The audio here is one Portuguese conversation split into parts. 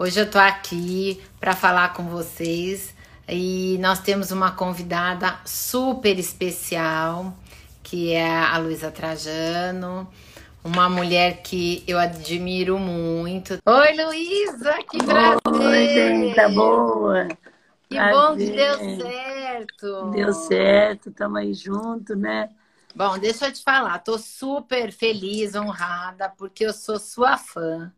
Hoje eu tô aqui para falar com vocês e nós temos uma convidada super especial, que é a Luísa Trajano, uma mulher que eu admiro muito. Oi, Luísa, que prazer! Oi, gente, tá boa! Que prazer. bom que deu certo! Deu certo, estamos aí junto, né? Bom, deixa eu te falar, tô super feliz, honrada, porque eu sou sua fã.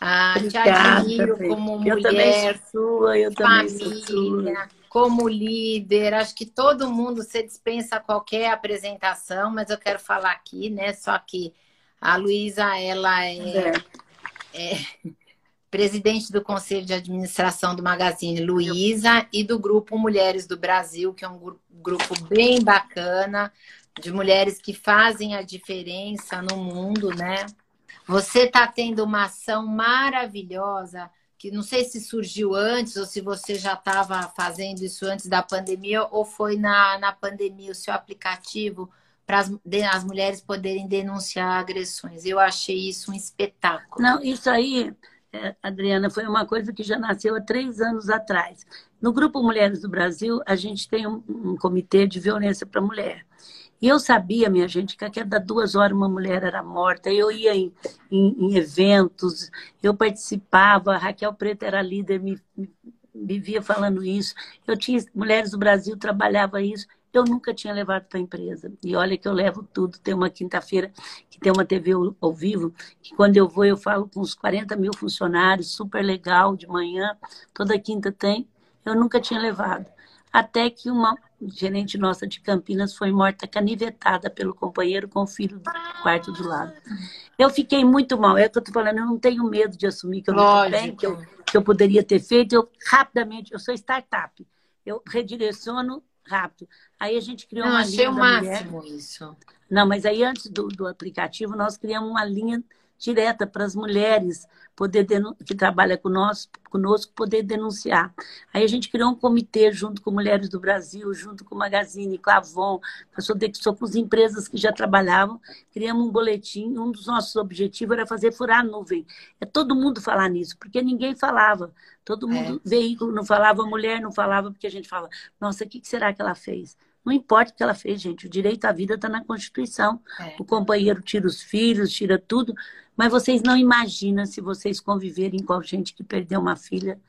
Ah, te admiro como mulher, eu também sua, eu família, também sua. como líder. Acho que todo mundo se dispensa qualquer apresentação, mas eu quero falar aqui, né? Só que a Luísa, ela é, é. é presidente do Conselho de Administração do Magazine Luiza e do Grupo Mulheres do Brasil, que é um grupo bem bacana, de mulheres que fazem a diferença no mundo, né? Você está tendo uma ação maravilhosa, que não sei se surgiu antes ou se você já estava fazendo isso antes da pandemia ou foi na, na pandemia o seu aplicativo para as, as mulheres poderem denunciar agressões. Eu achei isso um espetáculo. Não, isso aí, é, Adriana, foi uma coisa que já nasceu há três anos atrás. No Grupo Mulheres do Brasil, a gente tem um, um comitê de violência para mulher. E eu sabia, minha gente, que a cada duas horas uma mulher era morta. Eu ia em, em, em eventos, eu participava, a Raquel Preto era líder, me, me, me via falando isso. Eu tinha Mulheres do Brasil, trabalhava isso. Eu nunca tinha levado para a empresa. E olha que eu levo tudo. Tem uma quinta-feira que tem uma TV ao vivo, que quando eu vou eu falo com uns 40 mil funcionários, super legal, de manhã, toda quinta tem. Eu nunca tinha levado. Até que uma, gerente nossa de Campinas foi morta canivetada pelo companheiro com o filho do quarto do lado. Eu fiquei muito mal. É o que eu estou falando, eu não tenho medo de assumir que eu não bem, que eu, que eu poderia ter feito. Eu rapidamente, eu sou startup. Eu redireciono rápido. Aí a gente criou não, uma linha. Achei o máximo mulher. isso. Não, mas aí antes do, do aplicativo, nós criamos uma linha direta para as mulheres poder que trabalham conosco, conosco poder denunciar. Aí a gente criou um comitê junto com Mulheres do Brasil, junto com o Magazine, com a Avon, com a Sodexo, com as empresas que já trabalhavam, criamos um boletim, um dos nossos objetivos era fazer furar a nuvem. É todo mundo falar nisso, porque ninguém falava. Todo mundo, é. veículo não falava, mulher não falava, porque a gente fala, nossa, o que será que ela fez? Não importa o que ela fez, gente. O direito à vida está na Constituição. É. O companheiro tira os filhos, tira tudo. Mas vocês não imaginam se vocês conviverem com gente que perdeu uma filha.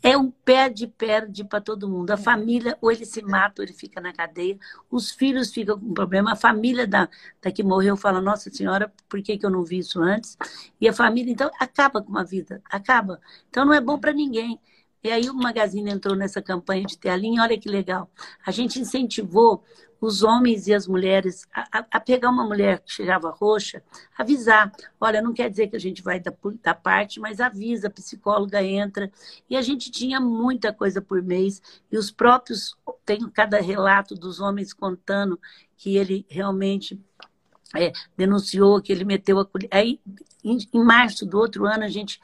É um perde-perde para todo mundo. A é. família, ou ele se mata, ou ele fica na cadeia. Os filhos ficam com problema. A família da, da que morreu fala: Nossa Senhora, por que, que eu não vi isso antes? E a família, então, acaba com uma vida. Acaba. Então, não é bom para ninguém. E aí o Magazine entrou nessa campanha de ter a linha, olha que legal. A gente incentivou os homens e as mulheres a, a, pegar uma mulher que chegava roxa, avisar. Olha, não quer dizer que a gente vai da, da parte, mas avisa, a psicóloga entra. E a gente tinha muita coisa por mês. E os próprios, tem cada relato dos homens contando que ele realmente é, denunciou, que ele meteu a colher. Aí, em, em março do outro ano, a gente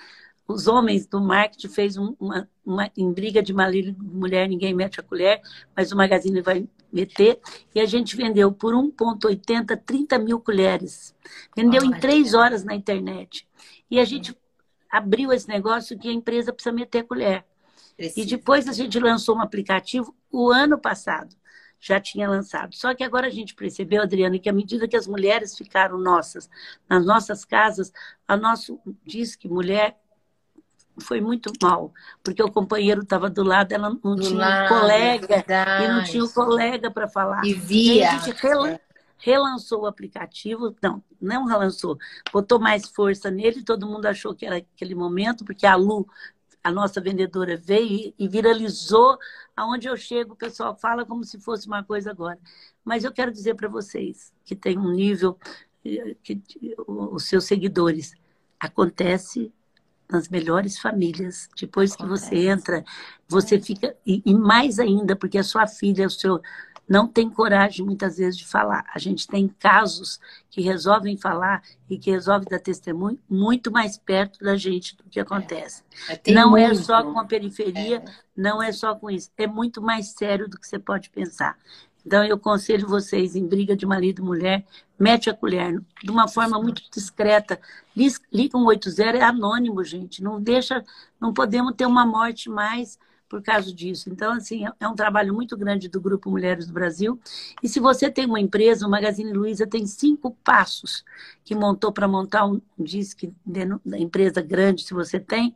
os homens do marketing fez um, uma, uma, em briga de marido mulher, ninguém mete a colher, mas o Magazine vai meter, e a gente vendeu por 1,80 30 mil colheres. Vendeu em três horas na internet. E a gente abriu esse negócio que a empresa precisa meter a colher. Precisa. E depois a gente lançou um aplicativo o ano passado. Já tinha lançado. Só que agora a gente percebeu, Adriana, que à medida que as mulheres ficaram nossas, nas nossas casas, a nosso diz que mulher foi muito mal, porque o companheiro estava do lado, ela não do tinha lado, um colega, e não tinha um colega para falar. E via. E a gente relan relançou o aplicativo, não, não relançou, botou mais força nele, todo mundo achou que era aquele momento, porque a Lu, a nossa vendedora, veio e viralizou, aonde eu chego, o pessoal fala como se fosse uma coisa agora. Mas eu quero dizer para vocês que tem um nível, eh, que os seus seguidores, acontece nas melhores famílias. Depois que você entra, você fica. E, e, mais ainda, porque a sua filha, o seu. Não tem coragem muitas vezes de falar. A gente tem casos que resolvem falar e que resolvem dar testemunho muito mais perto da gente do que acontece. É. É, não muito. é só com a periferia, é. não é só com isso. É muito mais sério do que você pode pensar. Então, eu aconselho vocês, em briga de marido e mulher, mete a colher de uma forma muito discreta. Liga 180, é anônimo, gente. Não deixa, não podemos ter uma morte mais por causa disso. Então, assim, é um trabalho muito grande do Grupo Mulheres do Brasil. E se você tem uma empresa, o Magazine Luiza tem cinco passos que montou para montar um disque da empresa grande, se você tem,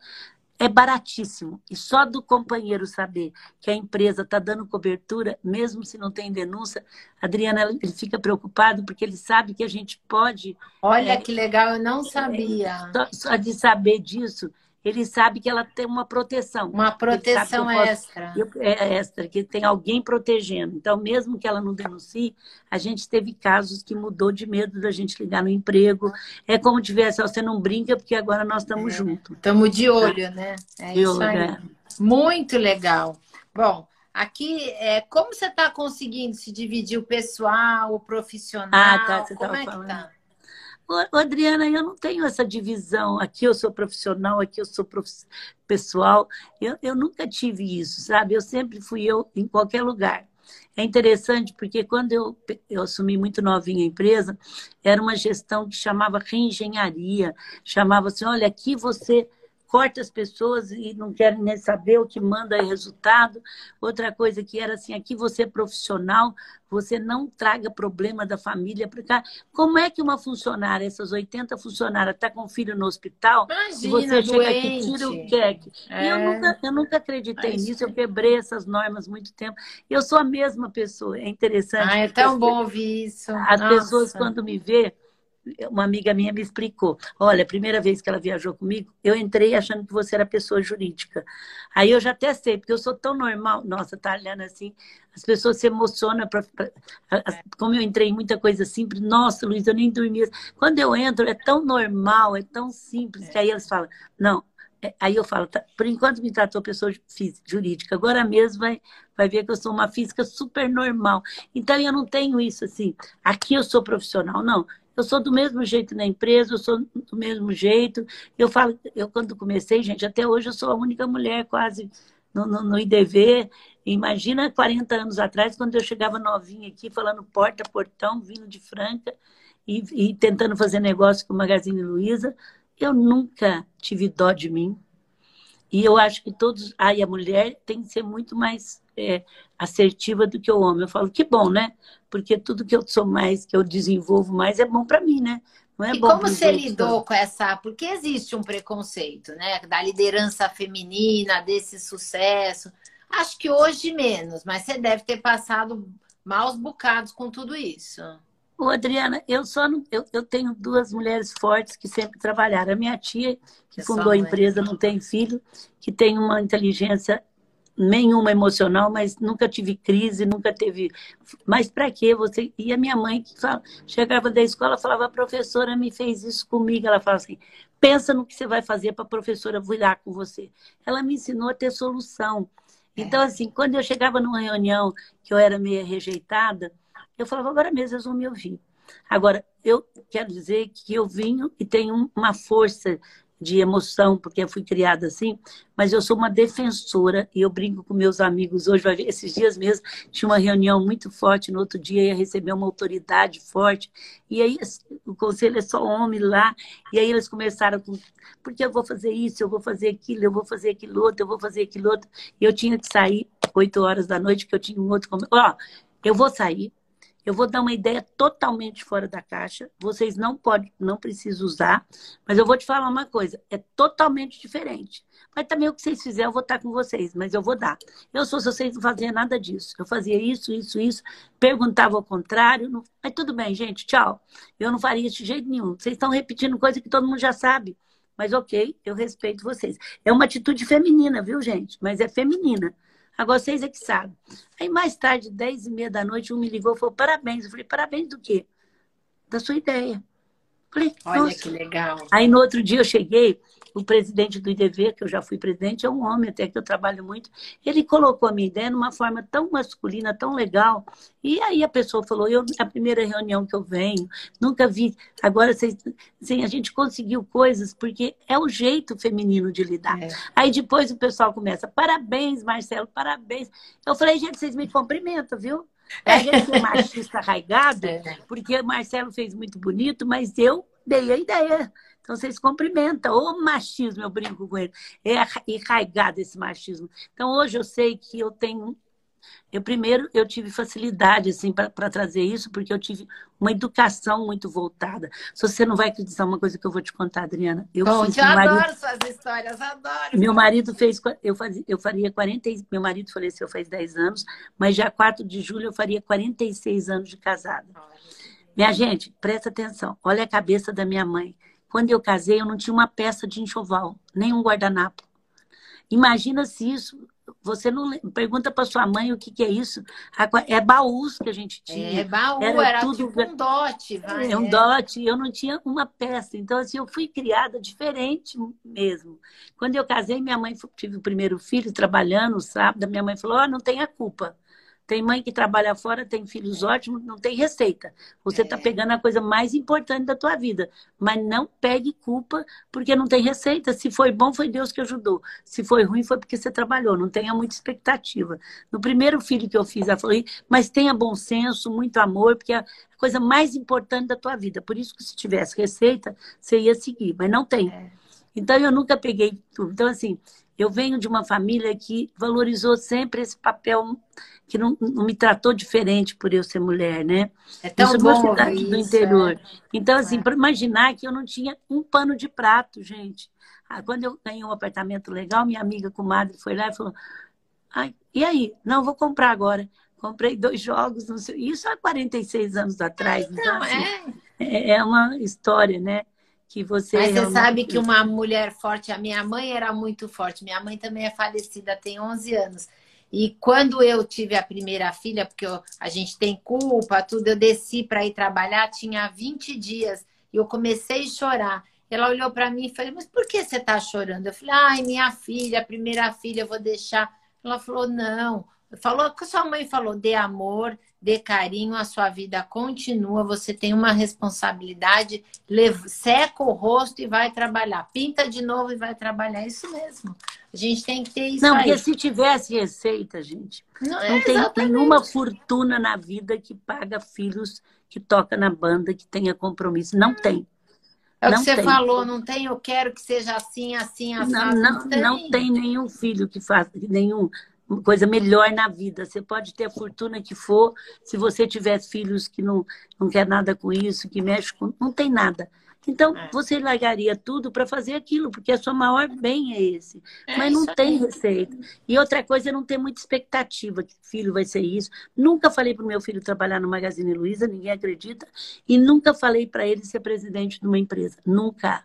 é baratíssimo. E só do companheiro saber que a empresa está dando cobertura, mesmo se não tem denúncia, Adriana, ele fica preocupado porque ele sabe que a gente pode. Olha é, que legal, eu não sabia. Só, só de saber disso, ele sabe que ela tem uma proteção. Uma proteção extra. é extra, que tem alguém protegendo. Então, mesmo que ela não denuncie, a gente teve casos que mudou de medo da gente ligar no emprego. É como tivesse, você não brinca, porque agora nós estamos é, juntos. Estamos de olho, né? É de isso olho, aí. É. Muito legal. Bom, Aqui, é, como você está conseguindo se dividir o pessoal, o profissional? Ah, tá, você como é falando. que tá? Adriana, eu não tenho essa divisão. Aqui eu sou profissional, aqui eu sou pessoal. Eu, eu nunca tive isso, sabe? Eu sempre fui eu em qualquer lugar. É interessante porque quando eu, eu assumi muito novinha a empresa, era uma gestão que chamava reengenharia. Chamava assim, olha, aqui você corta as pessoas e não querem nem saber o que manda é resultado. Outra coisa que era assim, aqui você é profissional, você não traga problema da família para cá. Como é que uma funcionária, essas 80 funcionárias, está com filho no hospital, Imagina, você doente. chega aqui tira o queque? É. E eu nunca, eu nunca acreditei nisso, eu quebrei essas normas muito tempo. Eu sou a mesma pessoa, é interessante. Ah, é tão bom ouvir isso. As Nossa. pessoas, quando me vê, uma amiga minha me explicou. Olha, a primeira vez que ela viajou comigo, eu entrei achando que você era pessoa jurídica. Aí eu já até sei, porque eu sou tão normal. Nossa, tá olhando assim, as pessoas se emocionam. Pra, pra, como eu entrei em muita coisa simples, nossa, Luiz, eu nem dormia. Quando eu entro, é tão normal, é tão simples, que aí eles falam, não. É, aí eu falo, tá, por enquanto me tratou pessoa física, jurídica, agora mesmo vai, vai ver que eu sou uma física super normal. Então eu não tenho isso assim, aqui eu sou profissional, não eu sou do mesmo jeito na empresa, eu sou do mesmo jeito. Eu falo, eu quando comecei, gente, até hoje eu sou a única mulher quase no, no, no IDV. Imagina 40 anos atrás, quando eu chegava novinha aqui, falando porta, portão, vindo de Franca e, e tentando fazer negócio com o Magazine Luiza. Eu nunca tive dó de mim. E eu acho que todos. Aí a mulher tem que ser muito mais é, assertiva do que o homem. Eu falo, que bom, né? Porque tudo que eu sou mais, que eu desenvolvo mais, é bom para mim, né? Não é e bom como você lidou com essa? Porque existe um preconceito, né? Da liderança feminina, desse sucesso. Acho que hoje menos, mas você deve ter passado maus bocados com tudo isso. Ô, Adriana, eu só não, eu, eu tenho duas mulheres fortes que sempre trabalharam. A minha tia, que fundou a empresa, não tem filho, que tem uma inteligência nenhuma emocional, mas nunca tive crise, nunca teve. Mas para quê? Você e a minha mãe que fala, chegava da escola, falava: "A professora me fez isso comigo". Ela fala assim: "Pensa no que você vai fazer para a professora virar com você". Ela me ensinou a ter solução. Então é. assim, quando eu chegava numa reunião que eu era meio rejeitada, eu falava: "Agora mesmo eles vão me ouvir". Agora, eu quero dizer que eu vim e tenho uma força de emoção, porque eu fui criada assim, mas eu sou uma defensora e eu brinco com meus amigos hoje, esses dias mesmo, tinha uma reunião muito forte, no outro dia ia receber uma autoridade forte, e aí o conselho é só homem lá, e aí eles começaram com, porque eu vou fazer isso, eu vou fazer aquilo, eu vou fazer aquilo outro, eu vou fazer aquilo outro, e eu tinha que sair oito horas da noite, que eu tinha um outro, ó, eu vou sair, eu vou dar uma ideia totalmente fora da caixa. Vocês não podem, não precisam usar, mas eu vou te falar uma coisa, é totalmente diferente. Mas também o que vocês fizerem, eu vou estar com vocês, mas eu vou dar. Eu sou se vocês não faziam nada disso. Eu fazia isso, isso, isso, perguntava ao contrário. Não... Mas tudo bem, gente, tchau. Eu não faria isso de jeito nenhum. Vocês estão repetindo coisa que todo mundo já sabe. Mas ok, eu respeito vocês. É uma atitude feminina, viu, gente? Mas é feminina. Agora vocês é que sabem. Aí mais tarde, dez e meia da noite, um me ligou e falou, parabéns. Eu falei, parabéns do quê? Da sua ideia. Falei, Olha que legal. Aí no outro dia eu cheguei, o presidente do IDV, que eu já fui presidente, é um homem até que eu trabalho muito, ele colocou a minha ideia numa forma tão masculina, tão legal. E aí a pessoa falou, eu, a primeira reunião que eu venho, nunca vi. Agora, vocês, assim, a gente conseguiu coisas porque é o jeito feminino de lidar. É. Aí depois o pessoal começa, parabéns, Marcelo, parabéns. Eu falei, gente, vocês me cumprimentam, viu? É a gente é machista arraigado, é. porque Marcelo fez muito bonito, mas eu dei a ideia. Então vocês cumprimentam. O machismo, eu brinco com ele. É arraigado esse machismo. Então hoje eu sei que eu tenho eu primeiro eu tive facilidade assim para trazer isso, porque eu tive uma educação muito voltada. Se você não vai acreditar uma coisa que eu vou te contar, Adriana, eu Bom, fiz, eu adoro marido, suas histórias, adoro. Meu marido fez eu fazia, eu faria 40, meu marido faleceu faz 10 anos, mas já 4 de julho eu faria 46 anos de casada. Minha gente, presta atenção. Olha a cabeça da minha mãe. Quando eu casei, eu não tinha uma peça de enxoval, nem um guardanapo. Imagina se isso você não pergunta para sua mãe o que, que é isso. É baús que a gente tinha. É baú, era, era tudo tipo um dote. Vai, é um é. dote. Eu não tinha uma peça. Então, assim, eu fui criada diferente mesmo. Quando eu casei, minha mãe tive o primeiro filho trabalhando sábado. Minha mãe falou: oh, não tem a culpa. Tem mãe que trabalha fora, tem filhos ótimos, não tem receita. Você está é. pegando a coisa mais importante da tua vida. Mas não pegue culpa porque não tem receita. Se foi bom, foi Deus que ajudou. Se foi ruim, foi porque você trabalhou. Não tenha muita expectativa. No primeiro filho que eu fiz, ela falou, mas tenha bom senso, muito amor, porque é a coisa mais importante da tua vida. Por isso que se tivesse receita, você ia seguir. Mas não tem. É. Então, eu nunca peguei tudo. Então, assim, eu venho de uma família que valorizou sempre esse papel, que não, não me tratou diferente por eu ser mulher, né? É tão isso bom uma cidade isso, do interior. É. Então, assim, é. para imaginar que eu não tinha um pano de prato, gente. Ah, quando eu ganhei um apartamento legal, minha amiga comadre foi lá e falou: Ai, e aí? Não, vou comprar agora. Comprei dois jogos, isso há 46 anos atrás. Então, então assim, é. é uma história, né? Que você. Mas você sabe que uma mulher forte, a minha mãe era muito forte. Minha mãe também é falecida, tem 11 anos. E quando eu tive a primeira filha, porque eu, a gente tem culpa, tudo, eu desci para ir trabalhar, tinha 20 dias, e eu comecei a chorar. Ela olhou para mim e falou: Mas por que você está chorando? Eu falei: Ai, minha filha, a primeira filha, eu vou deixar. Ela falou: Não. Falou o que sua mãe falou: dê amor, dê carinho, a sua vida continua, você tem uma responsabilidade, leva, seca o rosto e vai trabalhar. Pinta de novo e vai trabalhar. Isso mesmo. A gente tem que ter isso. Não, aí. porque se tivesse receita, gente, não, não é tem nenhuma fortuna na vida que paga filhos que toca na banda, que tenha compromisso. Não tem. É o que você tem. falou, não tem, eu quero que seja assim, assim, assim. Não, não, não, tem. não tem nenhum filho que faça, nenhum coisa melhor na vida. Você pode ter a fortuna que for, se você tiver filhos que não, não quer nada com isso, que mexe com. Não tem nada. Então, é. você largaria tudo para fazer aquilo, porque a sua maior bem é esse. É Mas não tem receita. E outra coisa é não ter muita expectativa que filho vai ser isso. Nunca falei para o meu filho trabalhar no Magazine Luiza, ninguém acredita. E nunca falei para ele ser presidente de uma empresa. Nunca.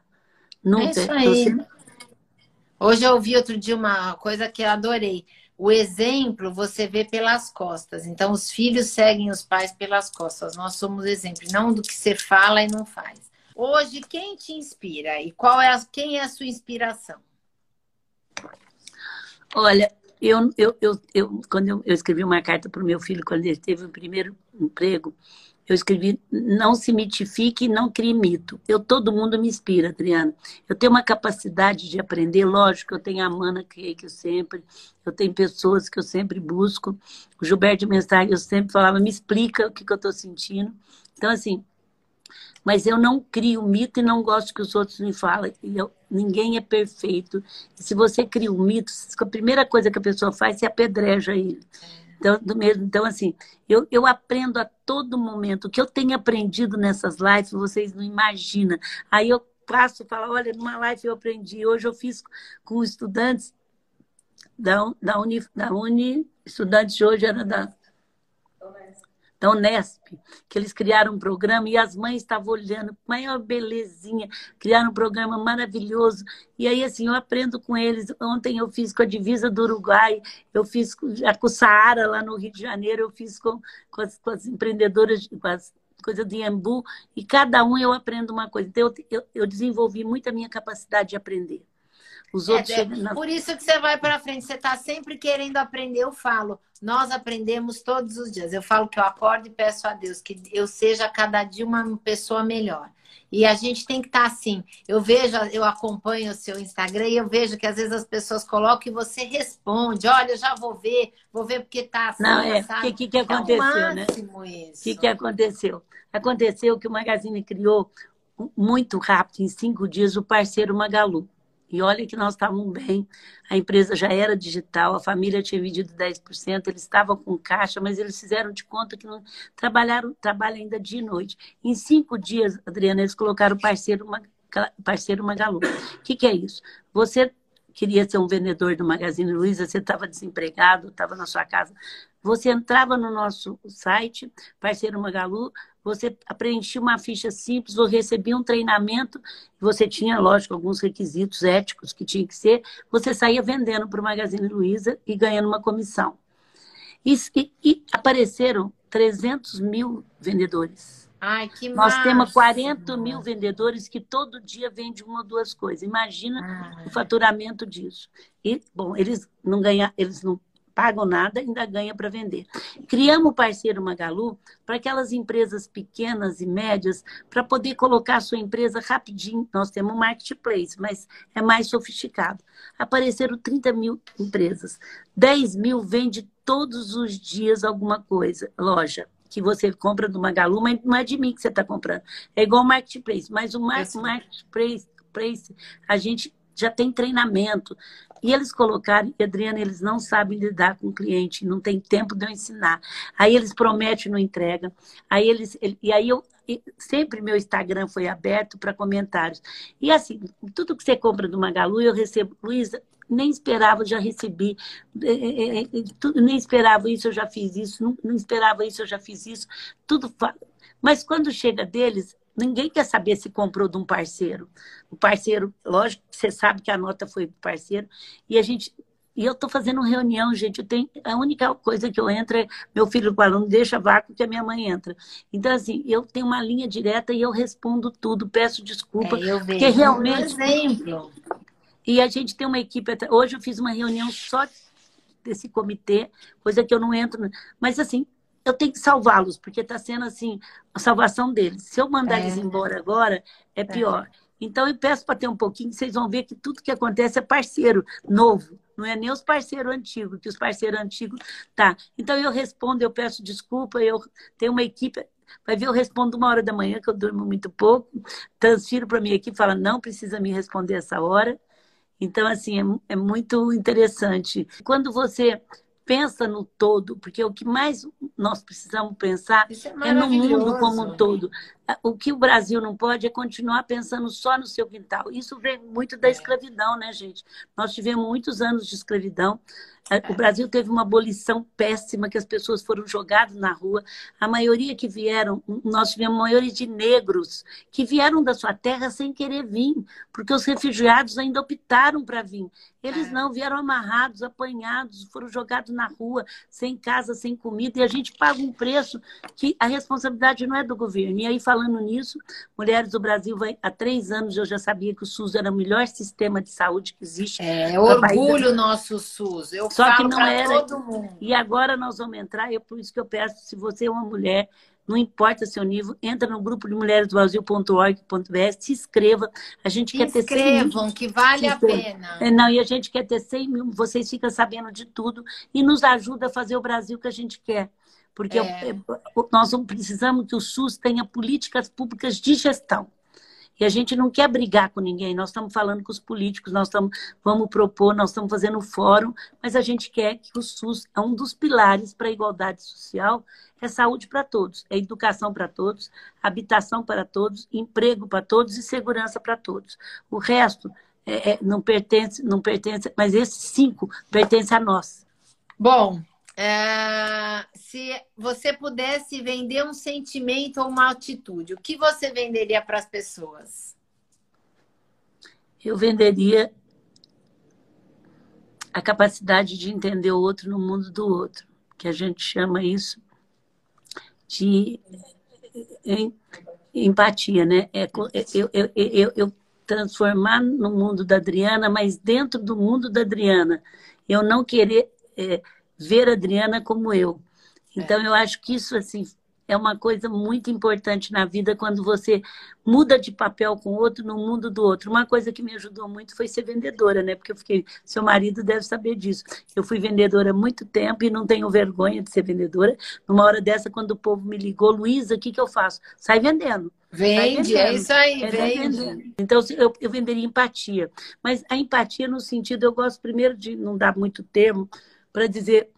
Nunca. É isso aí. Hoje eu ouvi outro dia uma coisa que eu adorei. O exemplo você vê pelas costas. Então, os filhos seguem os pais pelas costas. Nós somos exemplo, não do que você fala e não faz. Hoje, quem te inspira e qual é a, quem é a sua inspiração? Olha, eu, eu, eu, eu quando eu, eu escrevi uma carta para o meu filho quando ele teve o primeiro emprego, eu escrevi não se mitifique, não crie mito. Eu todo mundo me inspira, Adriana. Eu tenho uma capacidade de aprender, lógico, eu tenho a Mana que eu sempre, eu tenho pessoas que eu sempre busco. O Gilberto Mensagem eu sempre falava, me explica o que, que eu estou sentindo. Então assim, mas eu não crio mito e não gosto que os outros me falem. Eu, ninguém é perfeito. E se você cria um mito, a primeira coisa que a pessoa faz é apedreja ele. Então, do mesmo, então assim, eu, eu aprendo a todo momento. O que eu tenho aprendido nessas lives, vocês não imaginam. Aí eu passo e falo, olha, numa live eu aprendi. Hoje eu fiz com estudantes da, da, Uni, da Uni, estudantes de hoje era da da Unesp, que eles criaram um programa e as mães estavam olhando, maior belezinha, criaram um programa maravilhoso. E aí, assim, eu aprendo com eles. Ontem eu fiz com a divisa do Uruguai, eu fiz com o Saara, lá no Rio de Janeiro, eu fiz com, com, as, com as empreendedoras, com as coisas de Embu, e cada um eu aprendo uma coisa. Então, eu, eu, eu desenvolvi muito a minha capacidade de aprender. Os é, outros é, na... Por isso que você vai para frente, você está sempre querendo aprender. Eu falo, nós aprendemos todos os dias. Eu falo que eu acordo e peço a Deus que eu seja cada dia uma pessoa melhor. E a gente tem que estar tá assim. Eu vejo, eu acompanho o seu Instagram e eu vejo que às vezes as pessoas colocam e você responde: olha, eu já vou ver, vou ver porque tá assim. Não, é, o que, que, que aconteceu, é né? O que, que aconteceu? Aconteceu que o Magazine criou muito rápido, em cinco dias, o parceiro Magalu. E olha que nós estávamos bem, a empresa já era digital, a família tinha vendido 10%, eles estavam com caixa, mas eles fizeram de conta que não trabalharam, trabalham ainda dia e noite. Em cinco dias, Adriana, eles colocaram parceiro, parceiro Magalu. O que, que é isso? Você queria ser um vendedor do Magazine Luiza, você estava desempregado, estava na sua casa. Você entrava no nosso site, parceiro Magalu, você preenchia uma ficha simples, você recebia um treinamento, você tinha, lógico, alguns requisitos éticos que tinha que ser, você saía vendendo para o Magazine Luiza e ganhando uma comissão. E, e, apareceram 300 mil vendedores. Ai, que Nós temos 40 mil vendedores que todo dia vendem uma ou duas coisas. Imagina Ai. o faturamento disso. E, bom, eles não ganham, eles não pagam nada, ainda ganha para vender. Criamos o parceiro Magalu para aquelas empresas pequenas e médias, para poder colocar a sua empresa rapidinho. Nós temos um marketplace, mas é mais sofisticado. Apareceram 30 mil empresas. 10 mil vende todos os dias alguma coisa, loja que você compra do Magalu, mas não é de mim que você está comprando. É igual o marketplace, mas o marketplace, a gente já tem treinamento. E eles colocaram, Adriana, eles não sabem lidar com o cliente, não tem tempo de eu ensinar. Aí eles prometem, não entregam. Aí eles, e aí eu sempre meu Instagram foi aberto para comentários. E assim, tudo que você compra do Magalu, eu recebo, Luísa, nem esperava, já recebi, é, é, é, nem esperava isso, eu já fiz isso, não, não esperava isso, eu já fiz isso, tudo. Mas quando chega deles, Ninguém quer saber se comprou de um parceiro. O parceiro, lógico, você sabe que a nota foi do parceiro. E a gente. E eu estou fazendo reunião, gente. Eu tenho, a única coisa que eu entro é meu filho falando, deixa vácuo que a minha mãe entra. Então, assim, eu tenho uma linha direta e eu respondo tudo, peço desculpa. É, eu vejo porque realmente. Um exemplo. E a gente tem uma equipe. Hoje eu fiz uma reunião só desse comitê, coisa que eu não entro. Mas, assim, eu tenho que salvá-los, porque está sendo assim a salvação deles. Se eu mandar é. eles embora agora, é, é. pior. Então eu peço para ter um pouquinho, vocês vão ver que tudo que acontece é parceiro novo. Não é nem os parceiros antigos, que os parceiros antigos tá. Então eu respondo, eu peço desculpa, eu tenho uma equipe. Vai ver, eu respondo uma hora da manhã, que eu durmo muito pouco, transfiro para a minha equipe, fala, não precisa me responder essa hora. Então, assim, é, é muito interessante. Quando você pensa no todo, porque o que mais nós precisamos pensar é, é, no mundo como um todo. O que o Brasil não pode é continuar pensando só no seu quintal. Isso vem muito da é. escravidão, né, gente? Nós tivemos muitos anos de escravidão. É, o Brasil teve uma abolição péssima, que as pessoas foram jogadas na rua. A maioria que vieram, nós tivemos a maioria de negros que vieram da sua terra sem querer vir, porque os refugiados ainda optaram para vir. Eles é. não vieram amarrados, apanhados, foram jogados na rua, sem casa, sem comida, e a gente paga um preço que a responsabilidade não é do governo. E aí, falando nisso, Mulheres do Brasil vai, há três anos eu já sabia que o SUS era o melhor sistema de saúde que existe. É, orgulho nosso SUS. Eu Só que não era. E agora nós vamos entrar, é por isso que eu peço, se você é uma mulher não importa seu nível, entra no grupo de mulheres do Brasil.org.br, se inscreva. A gente se quer ter 100 mil. que vale a pena. É, não, e a gente quer ter 100 mil, vocês ficam sabendo de tudo e nos ajuda a fazer o Brasil que a gente quer. Porque é. nós precisamos que o SUS tenha políticas públicas de gestão. E a gente não quer brigar com ninguém, nós estamos falando com os políticos, nós estamos, vamos propor, nós estamos fazendo fórum, mas a gente quer que o SUS é um dos pilares para a igualdade social, é saúde para todos, é educação para todos, habitação para todos, emprego para todos e segurança para todos. O resto é, é, não pertence, não pertence, mas esses cinco pertencem a nós. Bom, é, se você pudesse vender um sentimento ou uma atitude, o que você venderia para as pessoas? Eu venderia a capacidade de entender o outro no mundo do outro, que a gente chama isso de empatia, né? É, eu, eu, eu, eu transformar no mundo da Adriana, mas dentro do mundo da Adriana. Eu não querer é, ver a Adriana como eu. Então, é. eu acho que isso, assim, é uma coisa muito importante na vida quando você muda de papel com o outro no mundo do outro. Uma coisa que me ajudou muito foi ser vendedora, né? Porque eu fiquei, seu marido deve saber disso. Eu fui vendedora há muito tempo e não tenho vergonha de ser vendedora. Numa hora dessa, quando o povo me ligou, Luísa, o que, que eu faço? Sai vendendo. Vende, é isso aí, é vende. Então, eu, eu venderia empatia. Mas a empatia no sentido, eu gosto primeiro de não dar muito termo para dizer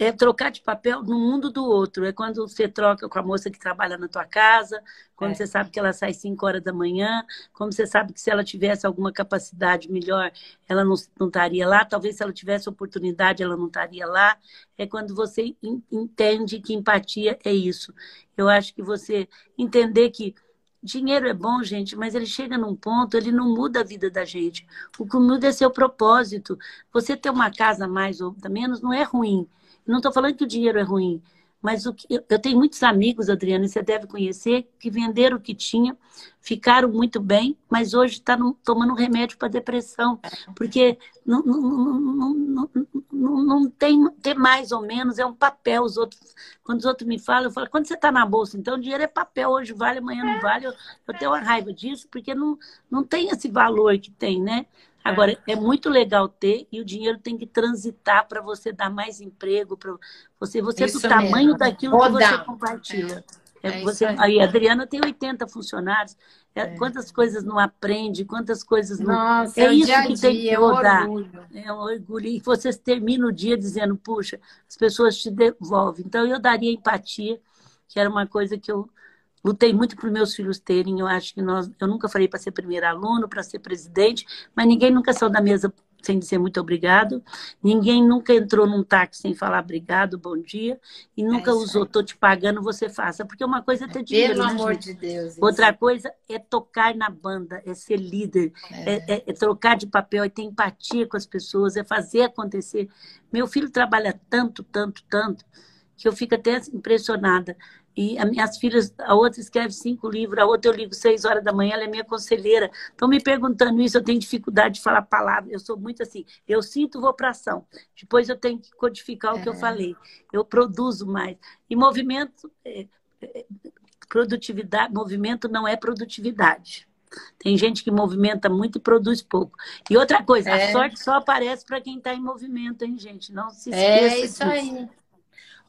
é trocar de papel no mundo do outro. É quando você troca com a moça que trabalha na tua casa, quando é. você sabe que ela sai 5 horas da manhã, como você sabe que se ela tivesse alguma capacidade melhor, ela não, não estaria lá. Talvez se ela tivesse oportunidade, ela não estaria lá. É quando você entende que empatia é isso. Eu acho que você entender que Dinheiro é bom, gente, mas ele chega num ponto, ele não muda a vida da gente. O que muda é seu propósito. Você ter uma casa mais ou menos não é ruim. Não estou falando que o dinheiro é ruim, mas o que, eu tenho muitos amigos, Adriana, você deve conhecer, que venderam o que tinha, ficaram muito bem, mas hoje está tomando remédio para depressão, porque não, não, não, não, não tem, tem mais ou menos, é um papel. Os outros, quando os outros me falam, eu falo, quando você está na bolsa, então o dinheiro é papel, hoje vale, amanhã não vale. Eu, eu tenho uma raiva disso, porque não, não tem esse valor que tem, né? Agora, é. é muito legal ter e o dinheiro tem que transitar para você dar mais emprego, para você, você é do tamanho mesmo. daquilo que você compartilha. É. É você, aí. a Adriana tem 80 funcionários. É, é. Quantas coisas não aprende, quantas coisas não. Nossa, é, é isso dia que tem que rodar. É um orgulho. E você termina o dia dizendo, puxa, as pessoas te devolvem. Então, eu daria empatia, que era uma coisa que eu Lutei muito para meus filhos terem. Eu acho que nós, eu nunca falei para ser primeiro aluno, para ser presidente, mas ninguém nunca saiu da mesa sem dizer muito obrigado. Ninguém nunca entrou num táxi sem falar obrigado, bom dia. E nunca é usou, tô te pagando, você faça. Porque uma coisa é ter dinheiro. Pelo né, amor gente? de Deus. Outra coisa é tocar na banda, é ser líder, é. É, é, é trocar de papel, é ter empatia com as pessoas, é fazer acontecer. Meu filho trabalha tanto, tanto, tanto, que eu fico até impressionada. E as minhas filhas, a outra escreve cinco livros, a outra eu ligo seis horas da manhã, ela é minha conselheira. Estão me perguntando isso, eu tenho dificuldade de falar palavras. Eu sou muito assim, eu sinto, vou para ação. Depois eu tenho que codificar o que eu é. falei. Eu produzo mais. E movimento, é, é, produtividade, movimento não é produtividade. Tem gente que movimenta muito e produz pouco. E outra coisa, é. a sorte só aparece para quem está em movimento, hein, gente? Não se é esqueça. É isso disso. aí.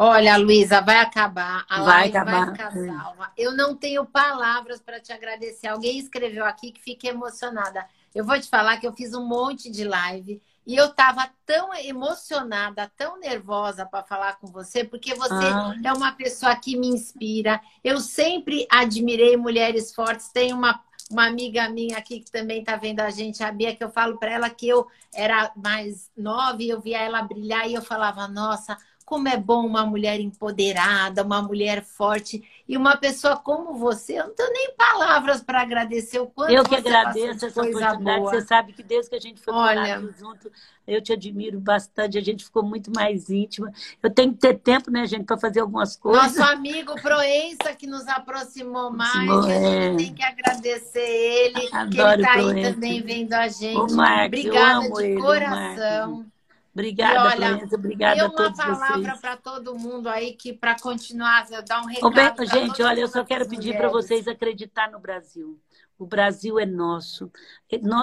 Olha, Luísa, vai acabar. A vai acabar. vai ficar salva. Eu não tenho palavras para te agradecer. Alguém escreveu aqui que fica emocionada. Eu vou te falar que eu fiz um monte de live e eu estava tão emocionada, tão nervosa para falar com você, porque você ah. é uma pessoa que me inspira. Eu sempre admirei mulheres fortes. Tem uma, uma amiga minha aqui que também está vendo a gente, a Bia, que eu falo para ela que eu era mais nova e eu via ela brilhar e eu falava, nossa, como é bom uma mulher empoderada, uma mulher forte e uma pessoa como você. Eu não tenho nem palavras para agradecer o quanto Eu que agradeço essa oportunidade. Boa. Você sabe que desde que a gente foi Olha, junto, eu te admiro bastante. A gente ficou muito mais íntima. Eu tenho que ter tempo, né, gente, para fazer algumas coisas. Nosso amigo Proença, que nos aproximou mais. a gente tem que agradecer ele. Adoro que ele está aí também vendo a gente. Obrigada de ele, coração. Obrigada, olha, Obrigada a todos vocês. uma palavra para todo mundo aí que para continuar, dar um recado. gente, olha, eu só quero pedir para vocês acreditar no Brasil. O Brasil é nosso.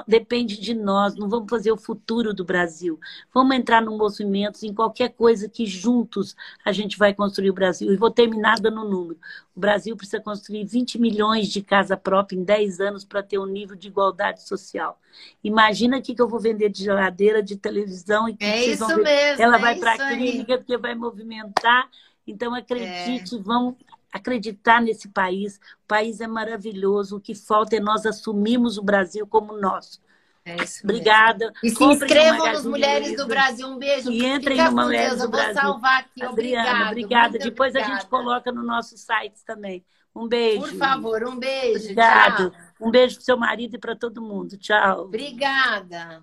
Depende de nós. Não vamos fazer o futuro do Brasil. Vamos entrar no movimento, em qualquer coisa que juntos a gente vai construir o Brasil. E vou terminar dando um número. O Brasil precisa construir 20 milhões de casa própria em 10 anos para ter um nível de igualdade social. Imagina o que eu vou vender de geladeira, de televisão. E que é isso mesmo. Ela é vai para a clínica porque vai movimentar. Então, acredite, é. vamos acreditar nesse país. O país é maravilhoso. O que falta é nós assumirmos o Brasil como nosso. É isso Obrigada. E se inscrevam nos Mulheres do Brasil. Um beijo. E entrem no Mulheres do Brasil. Eu vou salvar aqui. Adriana, obrigada. Depois obrigada. a gente coloca no nosso site também. Um beijo. Por favor, um beijo. Obrigado. Tchau. Um beijo para seu marido e para todo mundo. Tchau. Obrigada.